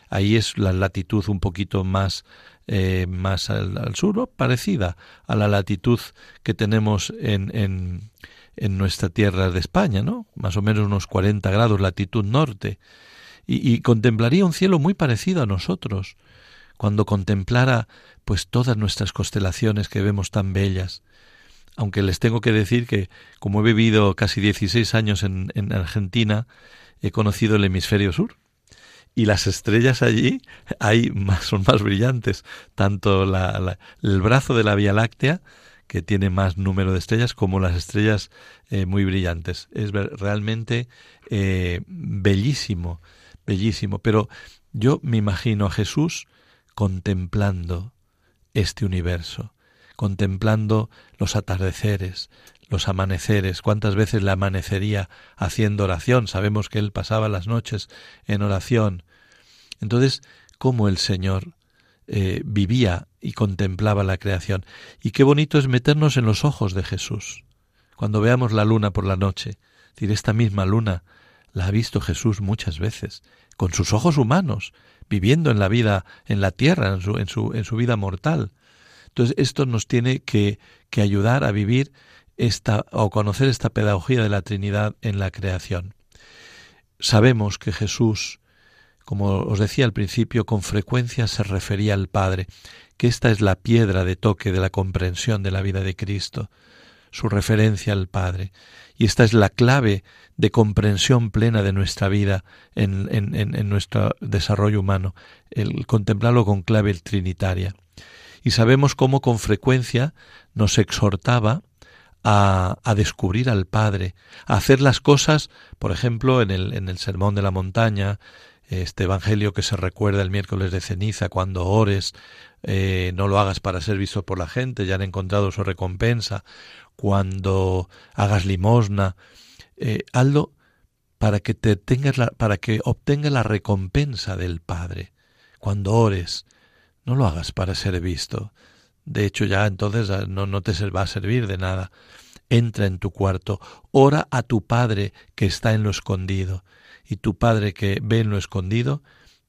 Ahí es la latitud un poquito más, eh, más al, sur, parecida a la latitud que tenemos en, en, en nuestra tierra de España, ¿no? Más o menos unos 40 grados latitud norte. Y, y contemplaría un cielo muy parecido a nosotros, cuando contemplara pues todas nuestras constelaciones que vemos tan bellas aunque les tengo que decir que como he vivido casi 16 años en, Argentina, he conocido el hemisferio sur. Y las estrellas allí hay más, son más brillantes. Tanto el brazo de la Vía Láctea, que tiene más número de estrellas, como las estrellas eh, muy brillantes. Es realmente eh, bellísimo, bellísimo. Pero yo me imagino a Jesús contemplando este universo contemplando los atardeceres, los amaneceres, cuántas veces le amanecería haciendo oración, sabemos que él pasaba las noches en oración. Entonces, ¿cómo el Señor eh, vivía y contemplaba la creación? Y qué bonito es meternos en los ojos de Jesús. Cuando veamos la luna por la noche, decir, esta misma luna la ha visto Jesús muchas veces, con sus ojos humanos, viviendo en la vida, en la tierra, en su vida mortal. Entonces, esto nos tiene que, que ayudar a vivir esta o conocer esta pedagogía de la Trinidad en la creación. Sabemos que Jesús, como os decía al principio, con frecuencia se refería al Padre, que esta es la piedra de toque de la comprensión de la vida de Cristo, su referencia al Padre. Y esta es la clave de comprensión plena de nuestra vida en, en, en nuestro desarrollo humano, el contemplarlo con clave trinitaria y sabemos cómo con frecuencia nos exhortaba a, a, descubrir al Padre, a hacer las cosas, por ejemplo, en el, en el Sermón de la Montaña, este Evangelio que se recuerda el miércoles de ceniza, cuando ores, eh, no lo hagas para ser visto por la gente, ya han encontrado su recompensa, cuando hagas limosna, eh, hazlo para que te tengas la, para que obtenga la recompensa del Padre. Cuando ores, no lo hagas para ser visto. De hecho, ya entonces ah, no, te va a servir de nada. Entra en tu cuarto, ora a tu Padre que está en lo escondido, y tu Padre que ve en lo escondido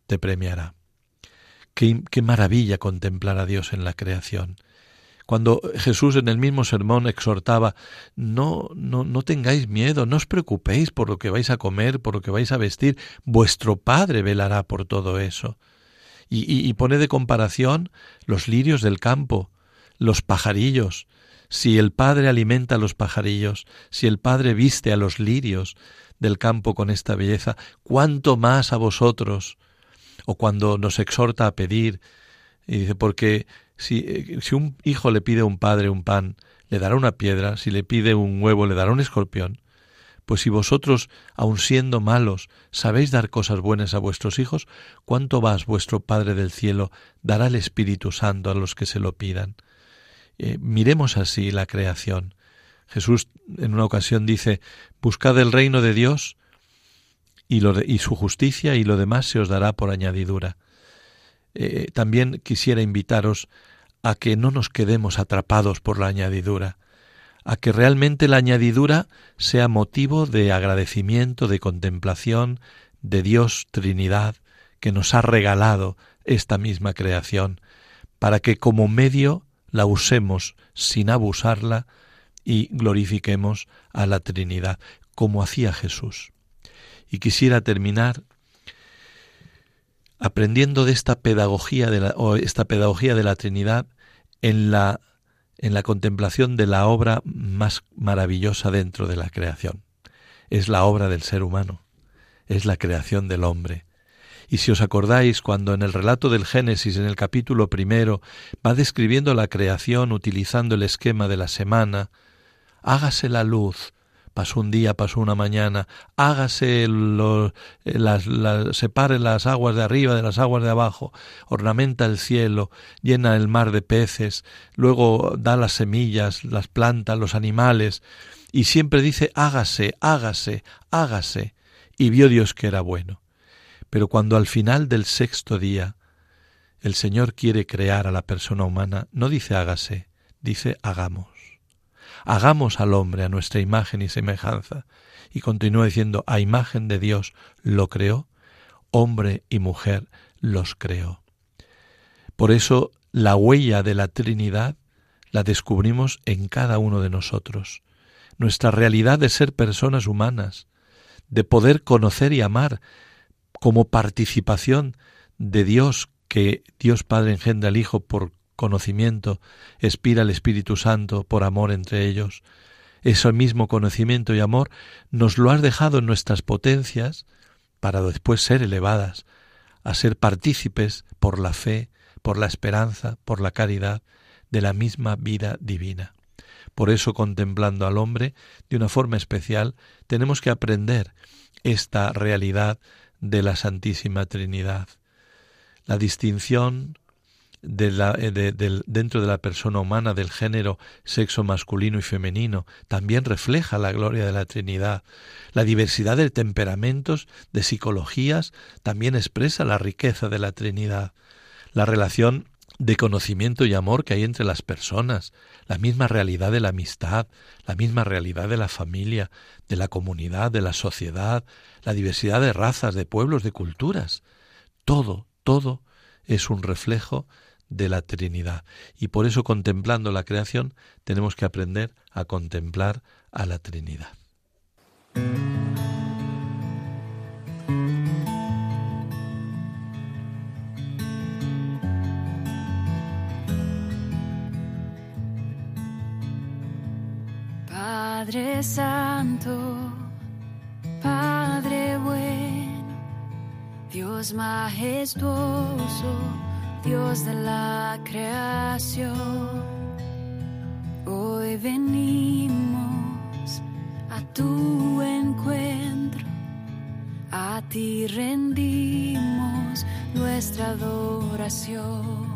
te premiará. Qué, qué maravilla contemplar a Dios en la creación cuando Jesús en el mismo sermón exhortaba no, no, no tengáis miedo, no os preocupéis por lo que vais a comer, por lo que vais a vestir, vuestro Padre velará por todo eso y, pone de comparación los lirios del campo, los pajarillos. Si el Padre alimenta a los pajarillos, si el Padre viste a los lirios del campo con esta belleza, cuánto más a vosotros. O cuando nos exhorta a pedir, y dice, porque si, eh, si un hijo le pide a un padre un pan, le dará una piedra, si le pide un huevo, le dará un escorpión. Pues si vosotros, aun siendo malos, sabéis dar cosas buenas a vuestros hijos, ¿cuánto más vuestro Padre del cielo dará el Espíritu Santo a los que se lo pidan? Eh, miremos así la creación. Jesús en una ocasión dice, Buscad el reino de Dios y, su justicia y lo demás se os dará por añadidura. Eh, también quisiera invitaros a que no nos quedemos atrapados por la añadidura, a que realmente la añadidura sea motivo de agradecimiento, de contemplación de Dios Trinidad, que nos ha regalado esta misma creación, para que como medio la usemos sin abusarla y glorifiquemos a la Trinidad, como hacía Jesús. Y quisiera terminar aprendiendo de esta pedagogía de la, esta pedagogía de la Trinidad en la en la contemplación de la obra más maravillosa dentro de la creación. Es la obra del ser humano, es la creación del hombre. Y si os acordáis, cuando en el relato del Génesis, en el capítulo primero, va describiendo la creación utilizando el esquema de la semana, hágase la luz, pasó un día, pasó una mañana, hágase eh, las, separe las aguas de arriba de las aguas de abajo, ornamenta el cielo, llena el mar de peces, luego da las semillas, las plantas, los animales, y siempre dice hágase, hágase, hágase, y vio Dios que era bueno. Pero cuando al final del sexto día el Señor quiere crear a la persona humana, no dice hágase, dice hagamos. Hagamos al hombre a nuestra imagen y semejanza. Y continúa diciendo, a imagen de Dios lo creó, hombre y mujer los creó. Por eso la huella de la Trinidad la descubrimos en cada uno de nosotros. Nuestra realidad de ser personas humanas, de poder conocer y amar como participación de Dios que Dios Padre engendra al Hijo por conocimiento, expira el Espíritu Santo por amor entre ellos. Ese mismo conocimiento y amor nos lo has dejado en nuestras potencias para después ser elevadas a ser partícipes por la fe, por la esperanza, por la caridad de la misma vida divina. Por eso, contemplando al hombre de una forma especial, tenemos que aprender esta realidad de la Santísima Trinidad. La distinción de la, eh, dentro de la persona humana del género sexo masculino y femenino también refleja la gloria de la Trinidad. La diversidad de temperamentos, de psicologías, también expresa la riqueza de la Trinidad. La relación de conocimiento y amor que hay entre las personas, la misma realidad de la amistad, la misma realidad de la familia, de la comunidad, de la sociedad, la diversidad de razas, de pueblos, de culturas. Todo, todo es un reflejo de la Trinidad. Y por eso contemplando la creación tenemos que aprender a contemplar a la Trinidad. Padre Santo, Padre bueno, Dios majestuoso, Dios de la creación, hoy venimos a tu encuentro, a ti rendimos nuestra adoración.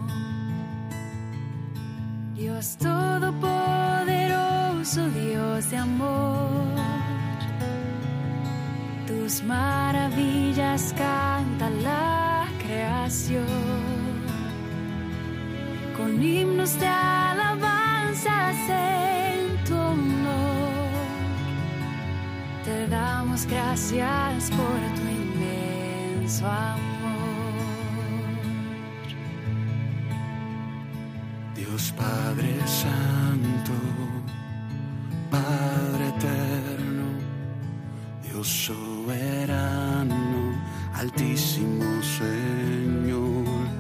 Dios Todopoderoso, Dios de amor, tus maravillas canta la creación, con himnos de alabanza en tu honor, te damos gracias por tu inmenso amor. Dios Padre Santo, Padre Eterno, Dios soberano, Altísimo Señor,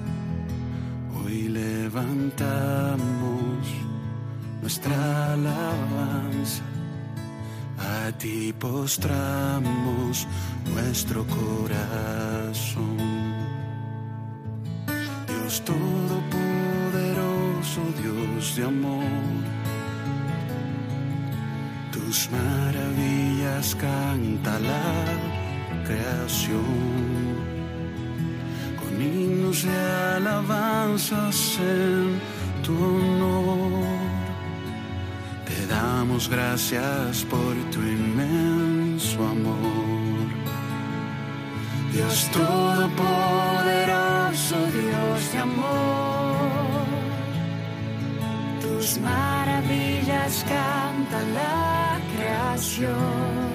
hoy levantamos nuestra alabanza, a ti postramos nuestro corazón. Dios Todopoderoso, Dios de amor, tus maravillas canta la creación, himnos de alabanzas en tu honor. Te damos gracias por tu inmenso amor. Dios Todopoderoso, Dios de amor, tus maravillas canta la creación,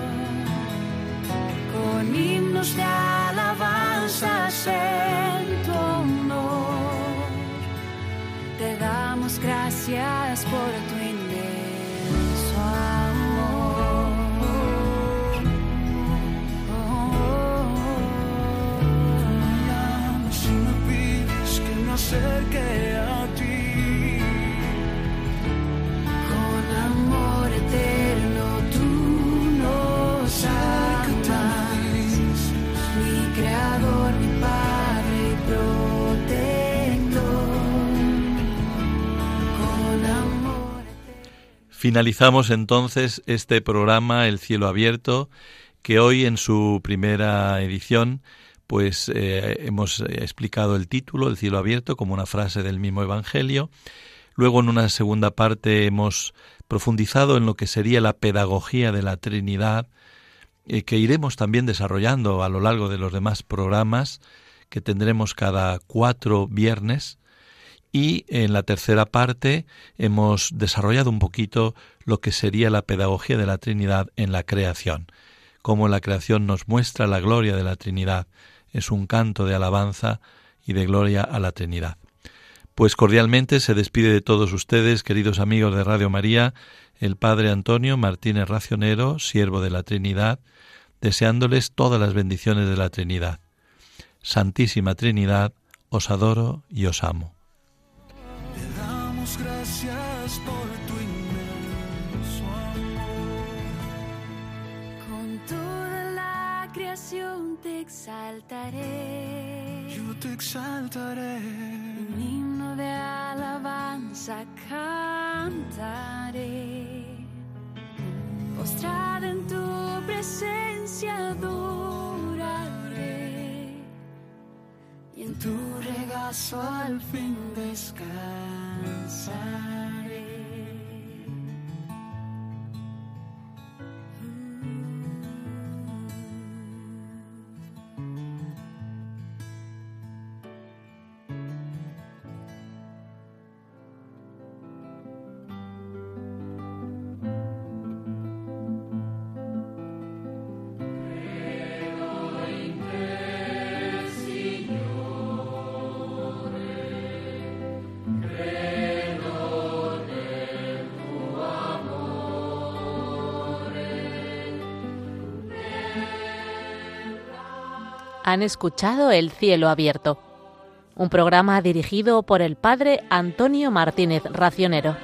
con himnos de alabanzas en damos gracias por tu inmenso amor. Si me pides que me acerque Finalizamos entonces este programa El cielo abierto, que hoy en su primera edición pues eh, hemos explicado el título, El cielo abierto, como una frase del mismo Evangelio. Luego en una segunda parte hemos profundizado en lo que sería la pedagogía de la Trinidad, eh, que iremos también desarrollando a lo largo de los demás programas que tendremos cada cuatro viernes. Y en la tercera parte hemos desarrollado un poquito lo que sería la pedagogía de la Trinidad en la creación, cómo la creación nos muestra la gloria de la Trinidad. Es un canto de alabanza y de gloria a la Trinidad. Pues cordialmente se despide de todos ustedes, queridos amigos de Radio María, el Padre Antonio Martínez Racionero, siervo de la Trinidad, deseándoles todas las bendiciones de la Trinidad. Santísima Trinidad, os adoro y os amo. Gracias por tu inmenso amor. Con toda la creación te exaltaré. Yo te exaltaré. Un himno de alabanza cantaré. Postrada en tu presencia adoraré. Y en tu regazo al fin descansaré. Han escuchado El cielo abierto, un programa dirigido por el padre Antonio Martínez Racionero.